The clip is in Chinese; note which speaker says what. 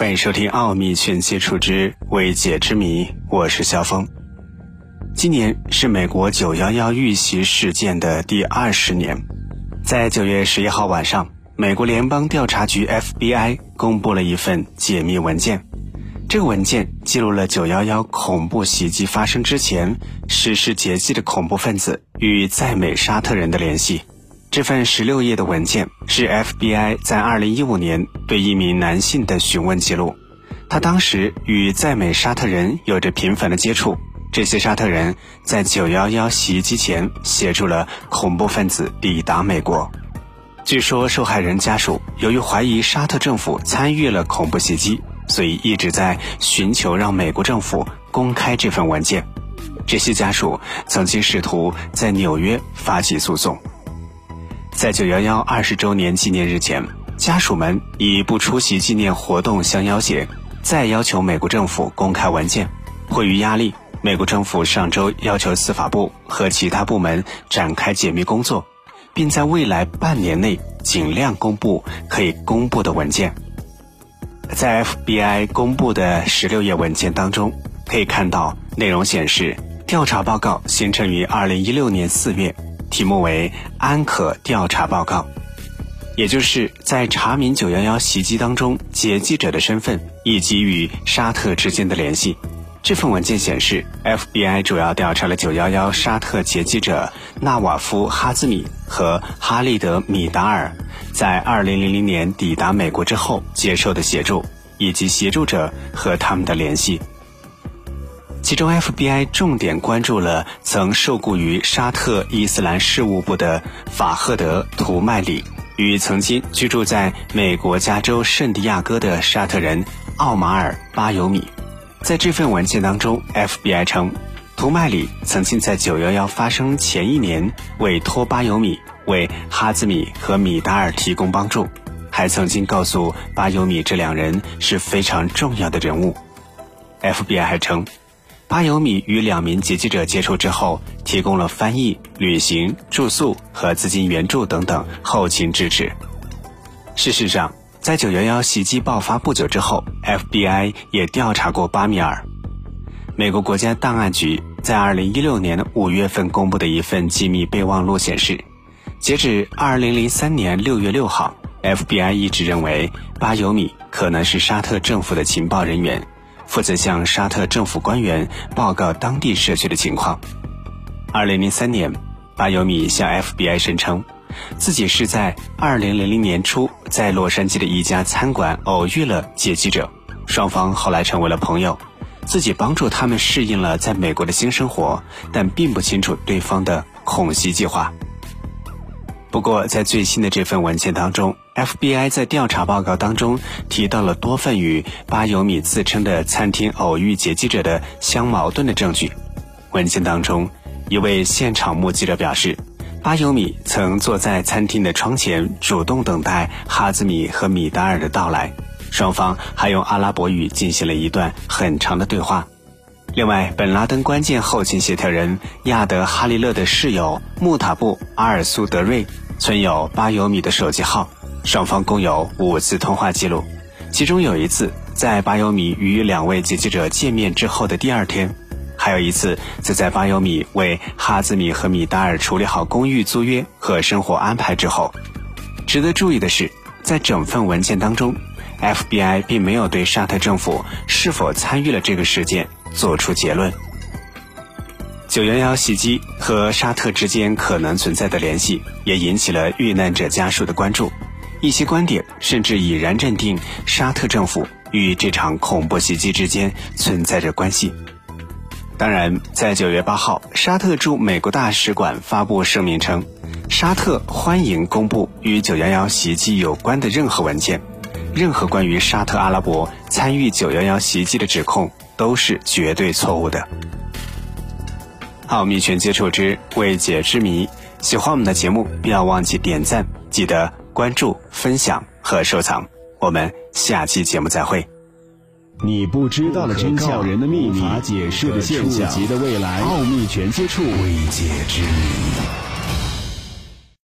Speaker 1: 欢迎收听《奥秘全接触之未解之谜》，我是肖峰。今年是美国九幺幺遇袭事件的第二十年，在九月十一号晚上，美国联邦调查局 FBI 公布了一份解密文件。这个文件记录了九幺幺恐怖袭击发生之前实施劫机的恐怖分子与在美沙特人的联系。这份十六页的文件是 FBI 在二零一五年对一名男性的询问记录。他当时与在美沙特人有着频繁的接触。这些沙特人在九幺幺袭击前协助了恐怖分子抵达美国。据说受害人家属由于怀疑沙特政府参与了恐怖袭击，所以一直在寻求让美国政府公开这份文件。这些家属曾经试图在纽约发起诉讼。在九幺幺二十周年纪念日前，家属们以不出席纪念活动相要挟，再要求美国政府公开文件。迫于压力，美国政府上周要求司法部和其他部门展开解密工作，并在未来半年内尽量公布可以公布的文件。在 FBI 公布的十六页文件当中，可以看到内容显示，调查报告形成于二零一六年四月。题目为“安可调查报告”，也就是在查明九幺幺袭击当中劫机者的身份以及与沙特之间的联系。这份文件显示，FBI 主要调查了九幺幺沙特劫机者纳瓦夫·哈兹米和哈利德·米达尔在二零零零年抵达美国之后接受的协助，以及协助者和他们的联系。其中，FBI 重点关注了曾受雇于沙特伊斯兰事务部的法赫德·图麦里与曾经居住在美国加州圣地亚哥的沙特人奥马尔·巴尤米。在这份文件当中，FBI 称，图麦里曾经在911发生前一年委托巴尤米为哈兹米和米达尔提供帮助，还曾经告诉巴尤米这两人是非常重要的人物。FBI 还称。巴尤米与两名劫机者接触之后，提供了翻译、旅行、住宿和资金援助等等后勤支持。事实上，在九幺幺袭击爆发不久之后，FBI 也调查过巴米尔。美国国家档案局在二零一六年五月份公布的一份机密备忘录显示，截止二零零三年六月六号，FBI 一直认为巴尤米可能是沙特政府的情报人员。负责向沙特政府官员报告当地社区的情况。二零零三年，巴尤米向 FBI 声称，自己是在二零零零年初在洛杉矶的一家餐馆偶遇了劫机者，双方后来成为了朋友，自己帮助他们适应了在美国的新生活，但并不清楚对方的恐袭计划。不过，在最新的这份文件当中，FBI 在调查报告当中提到了多份与巴尤米自称的餐厅偶遇劫机者的相矛盾的证据。文件当中，一位现场目击者表示，巴尤米曾坐在餐厅的窗前，主动等待哈兹米和米达尔的到来，双方还用阿拉伯语进行了一段很长的对话。另外，本拉登关键后勤协调人亚德哈利勒的室友穆塔布阿尔苏德瑞存有巴尤米的手机号，双方共有五次通话记录，其中有一次在巴尤米与两位劫机者见面之后的第二天，还有一次则在巴尤米为哈兹米和米达尔处理好公寓租约和生活安排之后。值得注意的是，在整份文件当中，FBI 并没有对沙特政府是否参与了这个事件。做出结论：九幺幺袭击和沙特之间可能存在的联系，也引起了遇难者家属的关注。一些观点甚至已然认定沙特政府与这场恐怖袭击之间存在着关系。当然，在九月八号，沙特驻美国大使馆发布声明称，沙特欢迎公布与九幺幺袭击有关的任何文件，任何关于沙特阿拉伯参与九幺幺袭击的指控。都是绝对错误的。奥秘全接触之未解之谜，喜欢我们的节目，不要忘记点赞，记得关注、分享和收藏。我们下期节目再会。
Speaker 2: 你不知道的真相，人的秘密，无法解释的现象，级的未来，奥秘全接触，未解之谜。